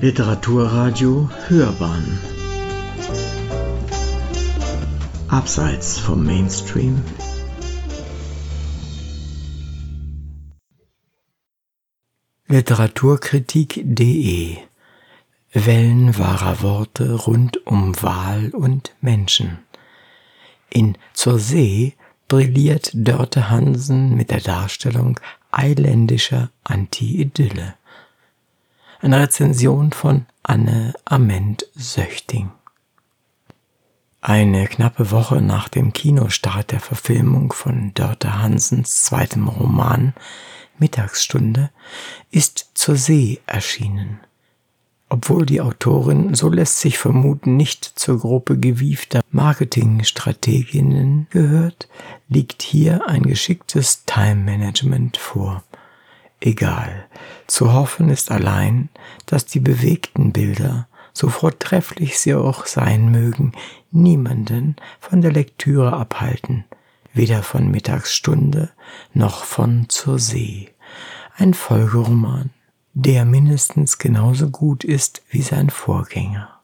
Literaturradio Hörbahn Abseits vom Mainstream Literaturkritik.de Wellen wahrer Worte rund um Wahl und Menschen. In Zur See brilliert Dörte Hansen mit der Darstellung eiländischer Anti-Idylle. Eine Rezension von Anne Ament Söchting. Eine knappe Woche nach dem Kinostart der Verfilmung von Dörte Hansens zweitem Roman Mittagsstunde ist zur See erschienen. Obwohl die Autorin, so lässt sich vermuten, nicht zur Gruppe gewiefter Marketingstrateginnen gehört, liegt hier ein geschicktes Time-Management vor. Egal, zu hoffen ist allein, dass die bewegten Bilder, so vortrefflich sie auch sein mögen, niemanden von der Lektüre abhalten, weder von Mittagsstunde noch von zur See. Ein Folgeroman, der mindestens genauso gut ist wie sein Vorgänger.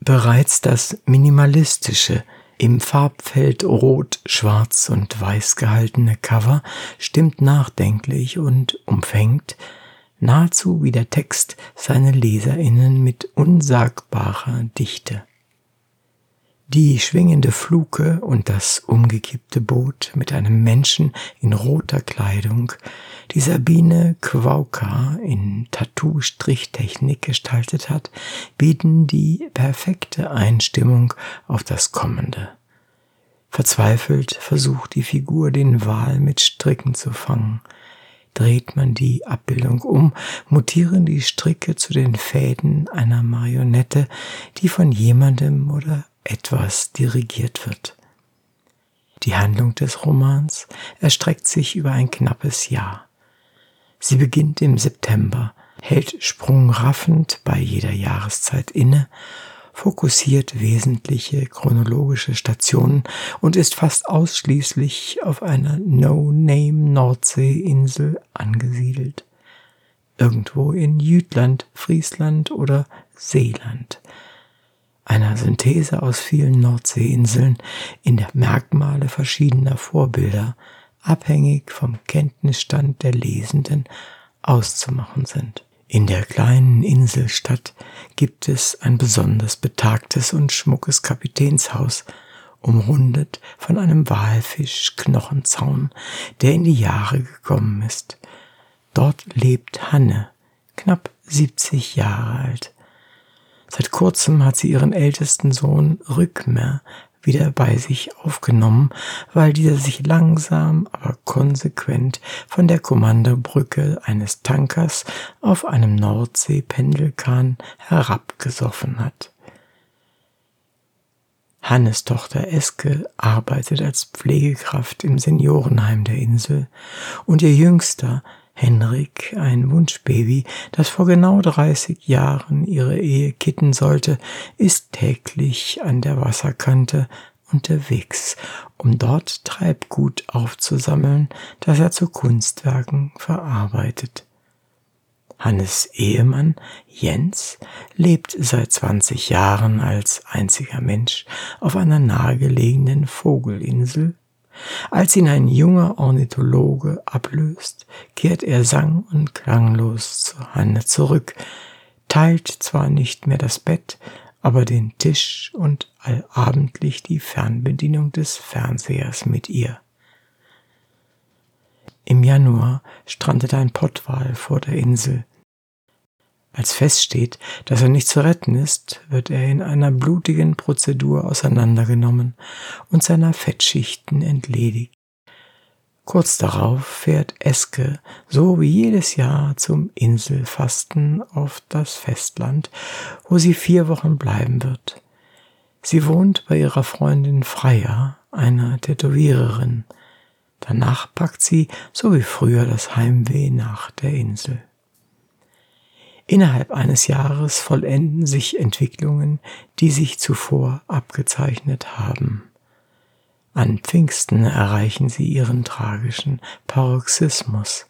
Bereits das minimalistische, im Farbfeld rot, schwarz und weiß gehaltene Cover stimmt nachdenklich und umfängt, nahezu wie der Text, seine Leserinnen mit unsagbarer Dichte. Die schwingende Fluke und das umgekippte Boot mit einem Menschen in roter Kleidung, die Sabine Quauka in Tattoo-Strichtechnik gestaltet hat, bieten die perfekte Einstimmung auf das Kommende. Verzweifelt versucht die Figur den Wal mit Stricken zu fangen. Dreht man die Abbildung um, mutieren die Stricke zu den Fäden einer Marionette, die von jemandem oder etwas dirigiert wird. Die Handlung des Romans erstreckt sich über ein knappes Jahr. Sie beginnt im September, hält sprungraffend bei jeder Jahreszeit inne, fokussiert wesentliche chronologische Stationen und ist fast ausschließlich auf einer No-Name-Nordseeinsel angesiedelt. Irgendwo in Jütland, Friesland oder Seeland einer Synthese aus vielen Nordseeinseln in der Merkmale verschiedener Vorbilder, abhängig vom Kenntnisstand der Lesenden, auszumachen sind. In der kleinen Inselstadt gibt es ein besonders betagtes und schmuckes Kapitänshaus, umrundet von einem Walfischknochenzaun, der in die Jahre gekommen ist. Dort lebt Hanne, knapp 70 Jahre alt. Seit kurzem hat sie ihren ältesten Sohn Rückmer wieder bei sich aufgenommen, weil dieser sich langsam, aber konsequent von der Kommandobrücke eines Tankers auf einem Nordsee-Pendelkahn herabgesoffen hat. Hannes Tochter Eske arbeitet als Pflegekraft im Seniorenheim der Insel und ihr Jüngster Henrik, ein Wunschbaby, das vor genau 30 Jahren ihre Ehe kitten sollte, ist täglich an der Wasserkante unterwegs, um dort Treibgut aufzusammeln, das er zu Kunstwerken verarbeitet. Hannes Ehemann Jens lebt seit 20 Jahren als einziger Mensch auf einer nahegelegenen Vogelinsel als ihn ein junger Ornithologe ablöst, kehrt er sang- und klanglos zu Hanne zurück, teilt zwar nicht mehr das Bett, aber den Tisch und allabendlich die Fernbedienung des Fernsehers mit ihr. Im Januar strandet ein Pottwal vor der Insel, als feststeht, dass er nicht zu retten ist, wird er in einer blutigen Prozedur auseinandergenommen und seiner Fettschichten entledigt. Kurz darauf fährt Eske, so wie jedes Jahr, zum Inselfasten auf das Festland, wo sie vier Wochen bleiben wird. Sie wohnt bei ihrer Freundin Freya, einer Tätowiererin. Danach packt sie, so wie früher, das Heimweh nach der Insel. Innerhalb eines Jahres vollenden sich Entwicklungen, die sich zuvor abgezeichnet haben. An Pfingsten erreichen sie ihren tragischen Paroxysmus.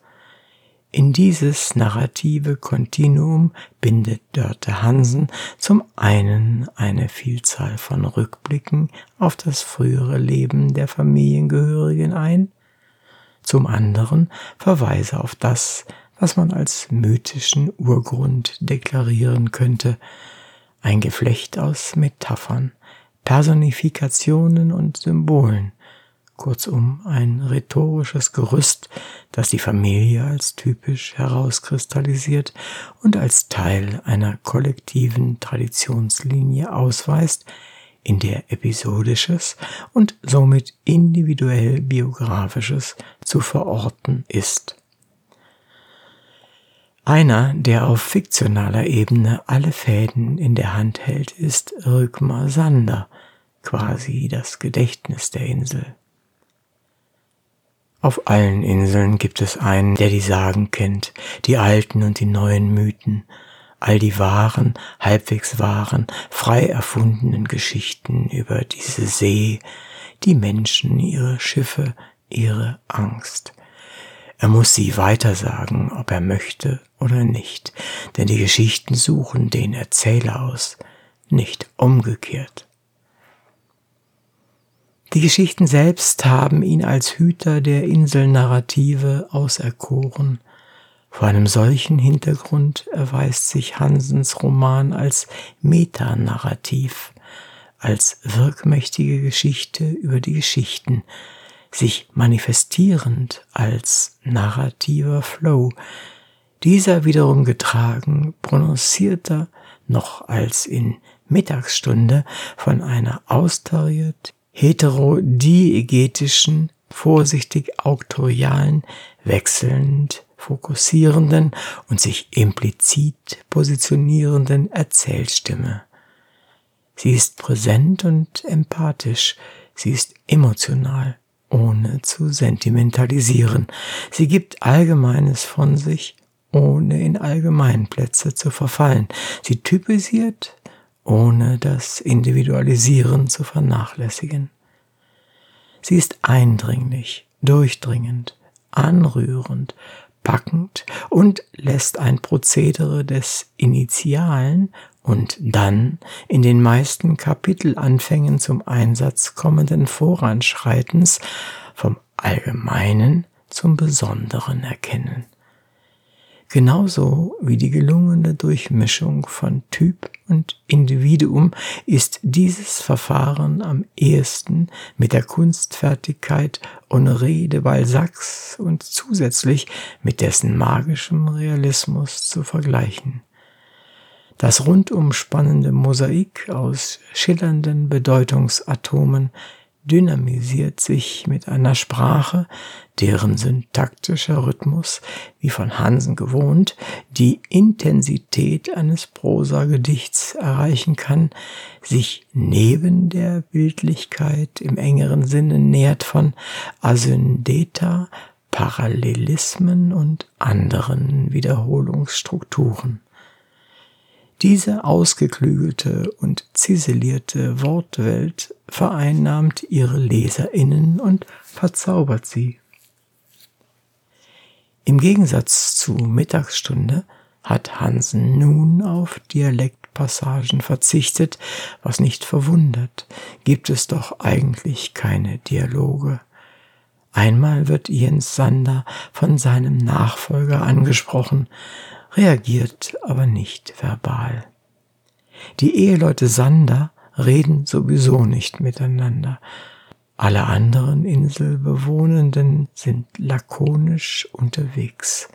In dieses narrative Kontinuum bindet Dörte Hansen zum einen eine Vielzahl von Rückblicken auf das frühere Leben der Familiengehörigen ein, zum anderen Verweise auf das, was man als mythischen Urgrund deklarieren könnte, ein Geflecht aus Metaphern, Personifikationen und Symbolen, kurzum ein rhetorisches Gerüst, das die Familie als typisch herauskristallisiert und als Teil einer kollektiven Traditionslinie ausweist, in der episodisches und somit individuell biografisches zu verorten ist. Einer, der auf fiktionaler Ebene alle Fäden in der Hand hält, ist Rückmar Sander, quasi das Gedächtnis der Insel. Auf allen Inseln gibt es einen, der die Sagen kennt, die alten und die neuen Mythen, all die wahren, halbwegs wahren, frei erfundenen Geschichten über diese See, die Menschen, ihre Schiffe, ihre Angst. Er muss sie weitersagen, ob er möchte oder nicht, denn die Geschichten suchen den Erzähler aus, nicht umgekehrt. Die Geschichten selbst haben ihn als Hüter der Inselnarrative auserkoren. Vor einem solchen Hintergrund erweist sich Hansens Roman als Metanarrativ, als wirkmächtige Geschichte über die Geschichten, sich manifestierend als narrativer Flow, dieser wiederum getragen, prononcierter noch als in Mittagsstunde von einer austariert heterodiegetischen, vorsichtig auktorialen, wechselnd fokussierenden und sich implizit positionierenden Erzählstimme. Sie ist präsent und empathisch, sie ist emotional, ohne zu sentimentalisieren. Sie gibt Allgemeines von sich, ohne in Allgemeinplätze zu verfallen. Sie typisiert, ohne das Individualisieren zu vernachlässigen. Sie ist eindringlich, durchdringend, anrührend, packend und lässt ein Prozedere des Initialen und dann in den meisten Kapitelanfängen zum Einsatz kommenden Voranschreitens vom Allgemeinen zum Besonderen erkennen. Genauso wie die gelungene Durchmischung von Typ und Individuum ist dieses Verfahren am ehesten mit der Kunstfertigkeit Honoré de Balzacs und zusätzlich mit dessen magischem Realismus zu vergleichen. Das rundum spannende Mosaik aus schillernden Bedeutungsatomen dynamisiert sich mit einer Sprache, deren syntaktischer Rhythmus, wie von Hansen gewohnt, die Intensität eines Prosagedichts erreichen kann, sich neben der Bildlichkeit im engeren Sinne nährt von Asyndeta, Parallelismen und anderen Wiederholungsstrukturen. Diese ausgeklügelte und ziselierte Wortwelt vereinnahmt ihre Leserinnen und verzaubert sie. Im Gegensatz zu Mittagsstunde hat Hansen nun auf Dialektpassagen verzichtet, was nicht verwundert, gibt es doch eigentlich keine Dialoge. Einmal wird Jens Sander von seinem Nachfolger angesprochen, reagiert aber nicht verbal. Die Eheleute Sander reden sowieso nicht miteinander. Alle anderen Inselbewohnenden sind lakonisch unterwegs.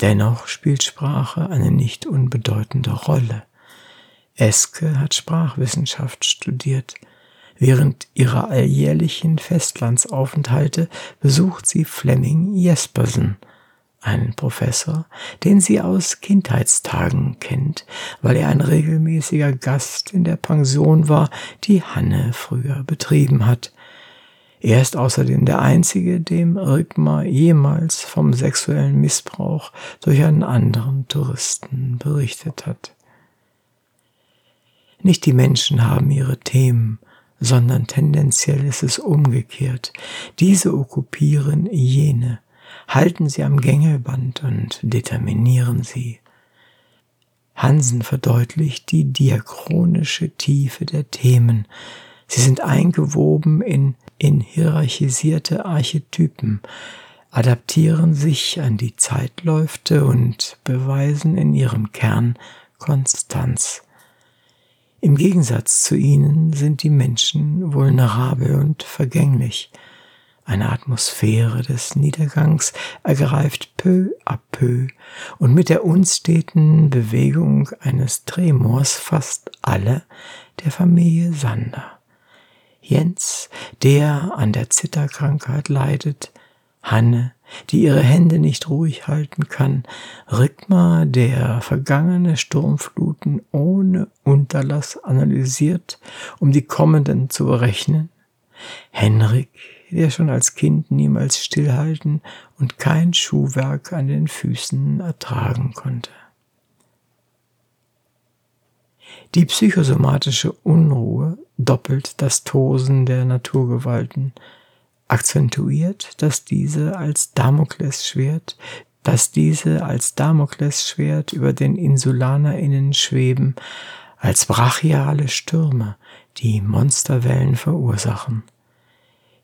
Dennoch spielt Sprache eine nicht unbedeutende Rolle. Eske hat Sprachwissenschaft studiert. Während ihrer alljährlichen Festlandsaufenthalte besucht sie Flemming Jespersen – einen Professor, den sie aus Kindheitstagen kennt, weil er ein regelmäßiger Gast in der Pension war, die Hanne früher betrieben hat. Er ist außerdem der Einzige, dem Rigmar jemals vom sexuellen Missbrauch durch einen anderen Touristen berichtet hat. Nicht die Menschen haben ihre Themen, sondern tendenziell ist es umgekehrt. Diese okkupieren jene, halten sie am Gängelband und determinieren sie. Hansen verdeutlicht die diachronische Tiefe der Themen. Sie sind eingewoben in, in hierarchisierte Archetypen, adaptieren sich an die Zeitläufte und beweisen in ihrem Kern Konstanz. Im Gegensatz zu ihnen sind die Menschen vulnerabel und vergänglich. Eine Atmosphäre des Niedergangs ergreift peu à peu. Und mit der unsteten Bewegung eines Tremors fast alle der Familie Sander. Jens, der an der Zitterkrankheit leidet, Hanne, die ihre Hände nicht ruhig halten kann, Rigmar, der vergangene Sturmfluten ohne Unterlass analysiert, um die kommenden zu berechnen, Henrik, der schon als Kind niemals stillhalten und kein Schuhwerk an den Füßen ertragen konnte. Die psychosomatische Unruhe doppelt das Tosen der Naturgewalten, akzentuiert, dass diese als Damoklesschwert, dass diese als Damoklesschwert über den InsulanerInnen schweben, als brachiale Stürme, die Monsterwellen verursachen.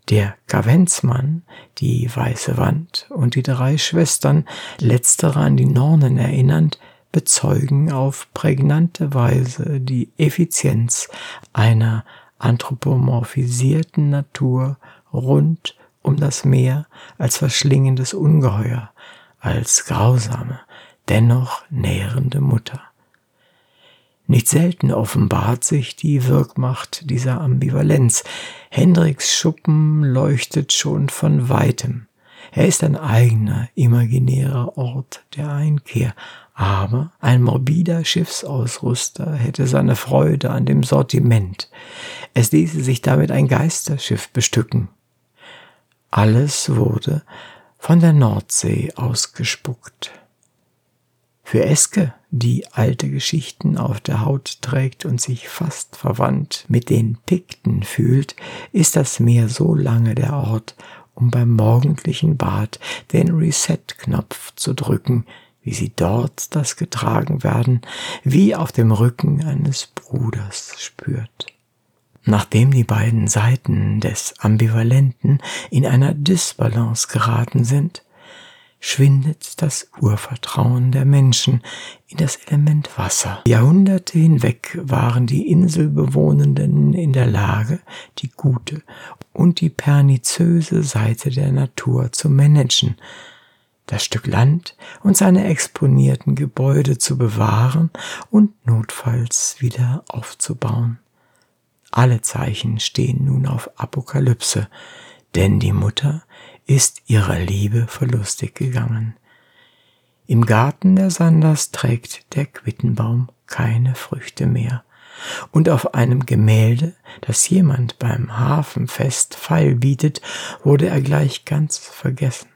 Der Kavenzmann, die weiße Wand und die drei Schwestern, letztere an die Nornen erinnernd, bezeugen auf prägnante Weise die Effizienz einer anthropomorphisierten Natur rund um das Meer als verschlingendes Ungeheuer, als grausame, dennoch nährende Mutter. Nicht selten offenbart sich die Wirkmacht dieser Ambivalenz. Hendriks Schuppen leuchtet schon von weitem. Er ist ein eigener, imaginärer Ort der Einkehr, aber ein morbider Schiffsausrüster hätte seine Freude an dem Sortiment. Es ließe sich damit ein Geisterschiff bestücken. Alles wurde von der Nordsee ausgespuckt. Für Eske, die alte Geschichten auf der Haut trägt und sich fast verwandt mit den Pikten fühlt, ist das Meer so lange der Ort, um beim morgendlichen Bad den Reset-Knopf zu drücken, wie sie dort das getragen werden, wie auf dem Rücken eines Bruders spürt. Nachdem die beiden Seiten des Ambivalenten in einer Disbalance geraten sind, schwindet das Urvertrauen der Menschen in das Element Wasser. Jahrhunderte hinweg waren die Inselbewohnenden in der Lage, die gute und die perniciöse Seite der Natur zu managen, das Stück Land und seine exponierten Gebäude zu bewahren und notfalls wieder aufzubauen. Alle Zeichen stehen nun auf Apokalypse, denn die Mutter ist ihrer Liebe verlustig gegangen. Im Garten der Sanders trägt der Quittenbaum keine Früchte mehr. Und auf einem Gemälde, das jemand beim Hafenfest feil bietet, wurde er gleich ganz vergessen.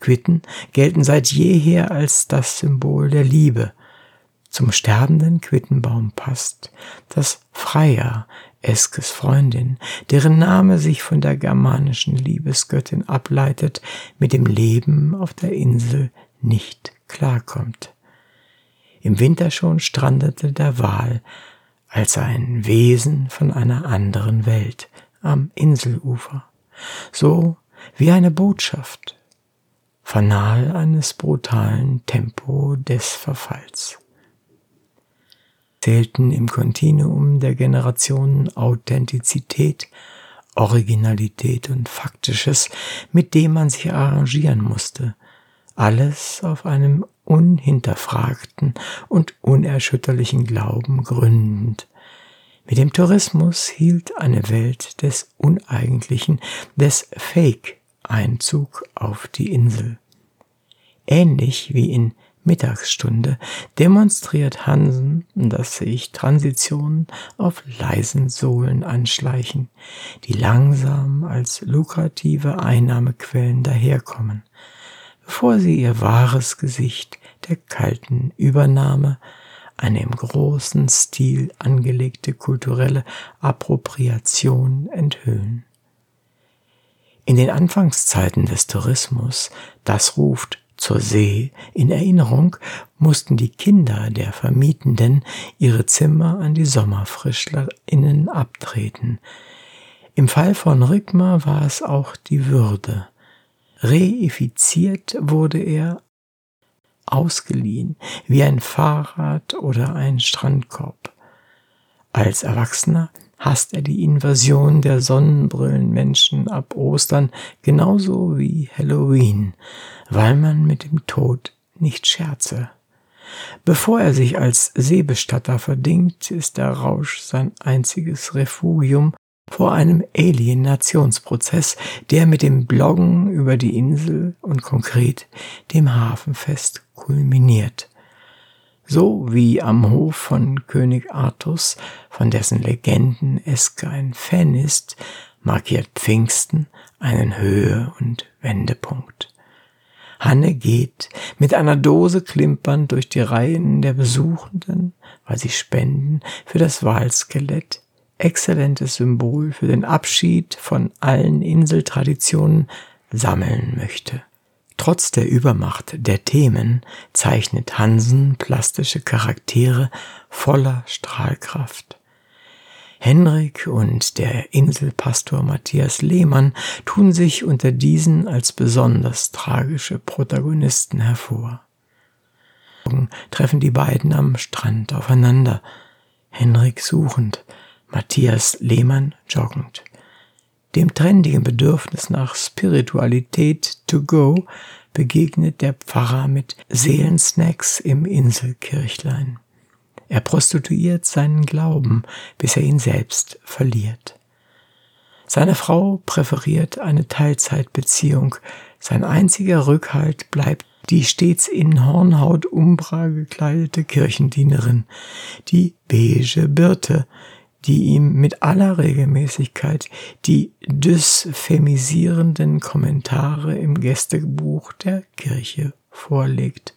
Quitten gelten seit jeher als das Symbol der Liebe. Zum sterbenden Quittenbaum passt, dass Freya, Eskes Freundin, deren Name sich von der germanischen Liebesgöttin ableitet, mit dem Leben auf der Insel nicht klarkommt. Im Winter schon strandete der Wal als ein Wesen von einer anderen Welt am Inselufer, so wie eine Botschaft, fanal eines brutalen Tempo des Verfalls zählten im Kontinuum der Generationen Authentizität, Originalität und Faktisches, mit dem man sich arrangieren musste, alles auf einem unhinterfragten und unerschütterlichen Glauben gründend. Mit dem Tourismus hielt eine Welt des Uneigentlichen, des Fake Einzug auf die Insel. Ähnlich wie in Mittagsstunde demonstriert Hansen, dass sich Transitionen auf leisen Sohlen anschleichen, die langsam als lukrative Einnahmequellen daherkommen, bevor sie ihr wahres Gesicht der kalten Übernahme, eine im großen Stil angelegte kulturelle Appropriation enthüllen. In den Anfangszeiten des Tourismus, das ruft zur See in Erinnerung, mussten die Kinder der Vermietenden ihre Zimmer an die SommerfrischlerInnen abtreten. Im Fall von Rickmer war es auch die Würde. Reifiziert wurde er ausgeliehen, wie ein Fahrrad oder ein Strandkorb. Als Erwachsener hasst er die Invasion der Sonnenbrillenmenschen ab Ostern genauso wie Halloween, weil man mit dem Tod nicht scherze. Bevor er sich als Seebestatter verdingt, ist der Rausch sein einziges Refugium vor einem Alienationsprozess, der mit dem Bloggen über die Insel und konkret dem Hafenfest kulminiert. So wie am Hof von König Artus, von dessen Legenden Eske ein Fan ist, markiert Pfingsten einen Höhe- und Wendepunkt. Hanne geht mit einer Dose klimpernd durch die Reihen der Besuchenden, weil sie spenden für das Walskelett exzellentes Symbol für den Abschied von allen Inseltraditionen sammeln möchte. Trotz der Übermacht der Themen zeichnet Hansen plastische Charaktere voller Strahlkraft. Henrik und der Inselpastor Matthias Lehmann tun sich unter diesen als besonders tragische Protagonisten hervor. Treffen die beiden am Strand aufeinander, Henrik suchend, Matthias Lehmann joggend. Dem trendigen Bedürfnis nach Spiritualität to go begegnet der Pfarrer mit Seelensnacks im Inselkirchlein. Er prostituiert seinen Glauben, bis er ihn selbst verliert. Seine Frau präferiert eine Teilzeitbeziehung. Sein einziger Rückhalt bleibt die stets in Hornhaut Umbra gekleidete Kirchendienerin, die beige Birte, die ihm mit aller Regelmäßigkeit die dysphemisierenden Kommentare im Gästebuch der Kirche vorlegt.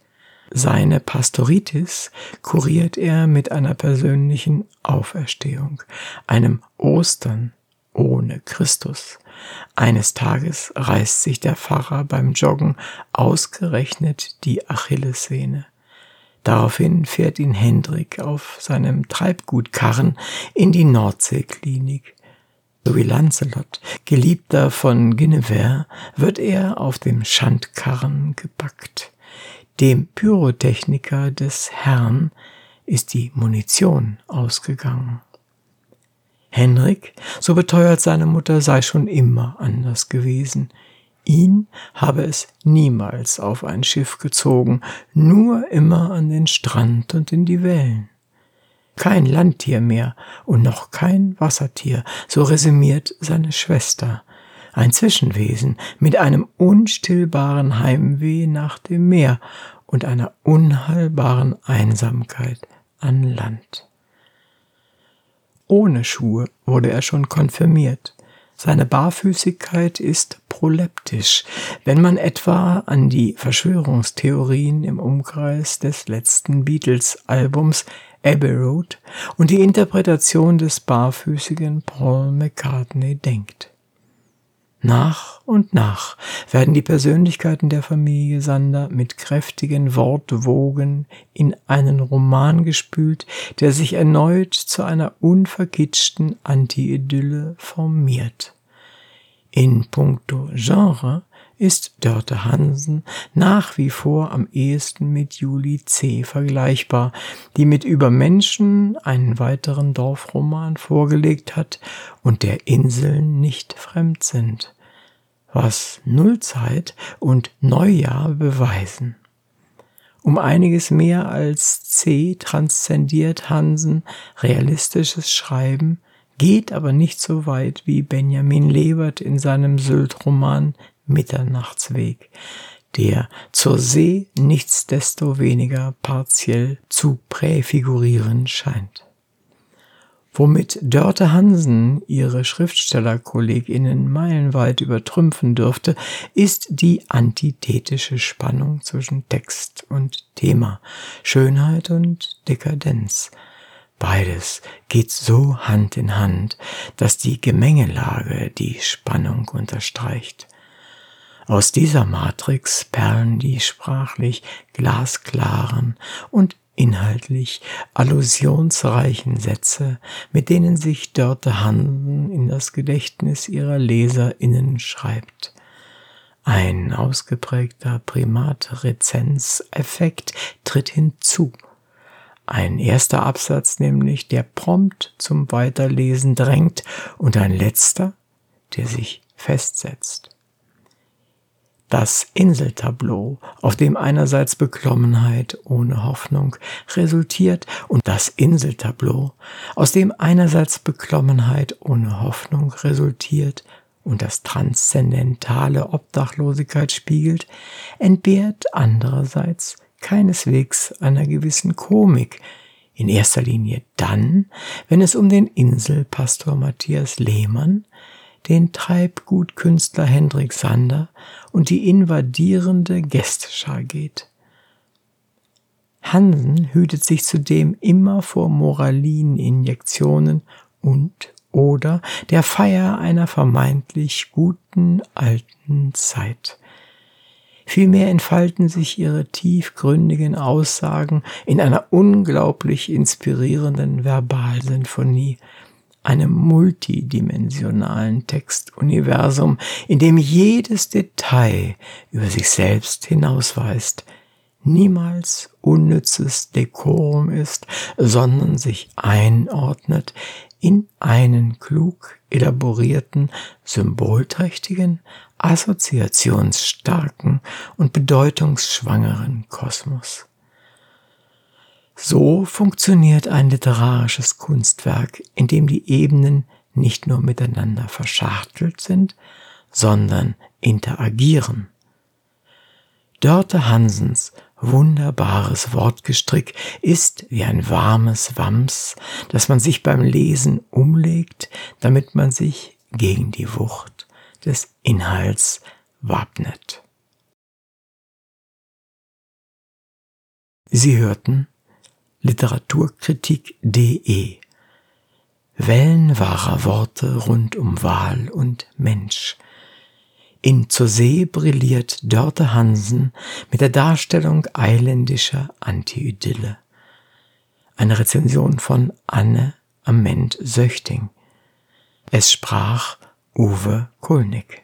Seine Pastoritis kuriert er mit einer persönlichen Auferstehung, einem Ostern ohne Christus. Eines Tages reißt sich der Pfarrer beim Joggen ausgerechnet die Achillessehne. Daraufhin fährt ihn Hendrik auf seinem Treibgutkarren in die Nordseeklinik. So wie Lancelot, Geliebter von Guinevere, wird er auf dem Schandkarren gepackt. Dem Pyrotechniker des Herrn ist die Munition ausgegangen. Henrik, so beteuert seine Mutter, sei schon immer anders gewesen. Ihn habe es niemals auf ein Schiff gezogen, nur immer an den Strand und in die Wellen. Kein Landtier mehr und noch kein Wassertier, so resümiert seine Schwester, ein Zwischenwesen mit einem unstillbaren Heimweh nach dem Meer und einer unheilbaren Einsamkeit an Land. Ohne Schuhe wurde er schon konfirmiert, seine Barfüßigkeit ist proleptisch, wenn man etwa an die Verschwörungstheorien im Umkreis des letzten Beatles-Albums Abbey Road und die Interpretation des barfüßigen Paul McCartney denkt. Nach und nach werden die Persönlichkeiten der Familie Sander mit kräftigen Wortwogen in einen Roman gespült, der sich erneut zu einer unverkitschten Anti-Idylle formiert. In puncto Genre ist Dörte Hansen nach wie vor am ehesten mit Julie C. vergleichbar, die mit Übermenschen einen weiteren Dorfroman vorgelegt hat und der Inseln nicht fremd sind, was Nullzeit und Neujahr beweisen. Um einiges mehr als C transzendiert Hansen realistisches Schreiben, geht aber nicht so weit wie Benjamin Lebert in seinem Sylt-Roman Mitternachtsweg, der zur See nichtsdestoweniger partiell zu präfigurieren scheint. Womit Dörte Hansen ihre Schriftstellerkolleginnen meilenweit übertrümpfen dürfte, ist die antithetische Spannung zwischen Text und Thema, Schönheit und Dekadenz, Beides geht so Hand in Hand, dass die Gemengelage die Spannung unterstreicht. Aus dieser Matrix perlen die sprachlich glasklaren und inhaltlich allusionsreichen Sätze, mit denen sich Dörte Hansen in das Gedächtnis ihrer LeserInnen schreibt. Ein ausgeprägter Primatrezenzeffekt tritt hinzu. Ein erster Absatz nämlich, der prompt zum Weiterlesen drängt und ein letzter, der sich festsetzt. Das Inseltableau, auf dem einerseits Beklommenheit ohne Hoffnung resultiert und das Inseltableau, aus dem einerseits Beklommenheit ohne Hoffnung resultiert und das transzendentale Obdachlosigkeit spiegelt, entbehrt andererseits keineswegs einer gewissen Komik, in erster Linie dann, wenn es um den Inselpastor Matthias Lehmann, den Treibgutkünstler Hendrik Sander und die invadierende Gästeschar geht. Hansen hütet sich zudem immer vor Moralininjektionen und oder der Feier einer vermeintlich guten alten Zeit. Vielmehr entfalten sich ihre tiefgründigen Aussagen in einer unglaublich inspirierenden Verbalsinfonie, einem multidimensionalen Textuniversum, in dem jedes Detail über sich selbst hinausweist, niemals unnützes Dekorum ist, sondern sich einordnet in einen klug elaborierten, symbolträchtigen, assoziationsstarken und bedeutungsschwangeren Kosmos. So funktioniert ein literarisches Kunstwerk, in dem die Ebenen nicht nur miteinander verschachtelt sind, sondern interagieren. Dörte Hansens wunderbares Wortgestrick ist wie ein warmes Wams, das man sich beim Lesen umlegt, damit man sich gegen die Wucht des Inhalts wappnet. Sie hörten Literaturkritik.de Wellen wahrer Worte rund um Wahl und Mensch. In Zur See brilliert Dörte Hansen mit der Darstellung eiländischer Anti-Idylle. Eine Rezension von Anne Ament Söchting. Es sprach Uwe Kulnig.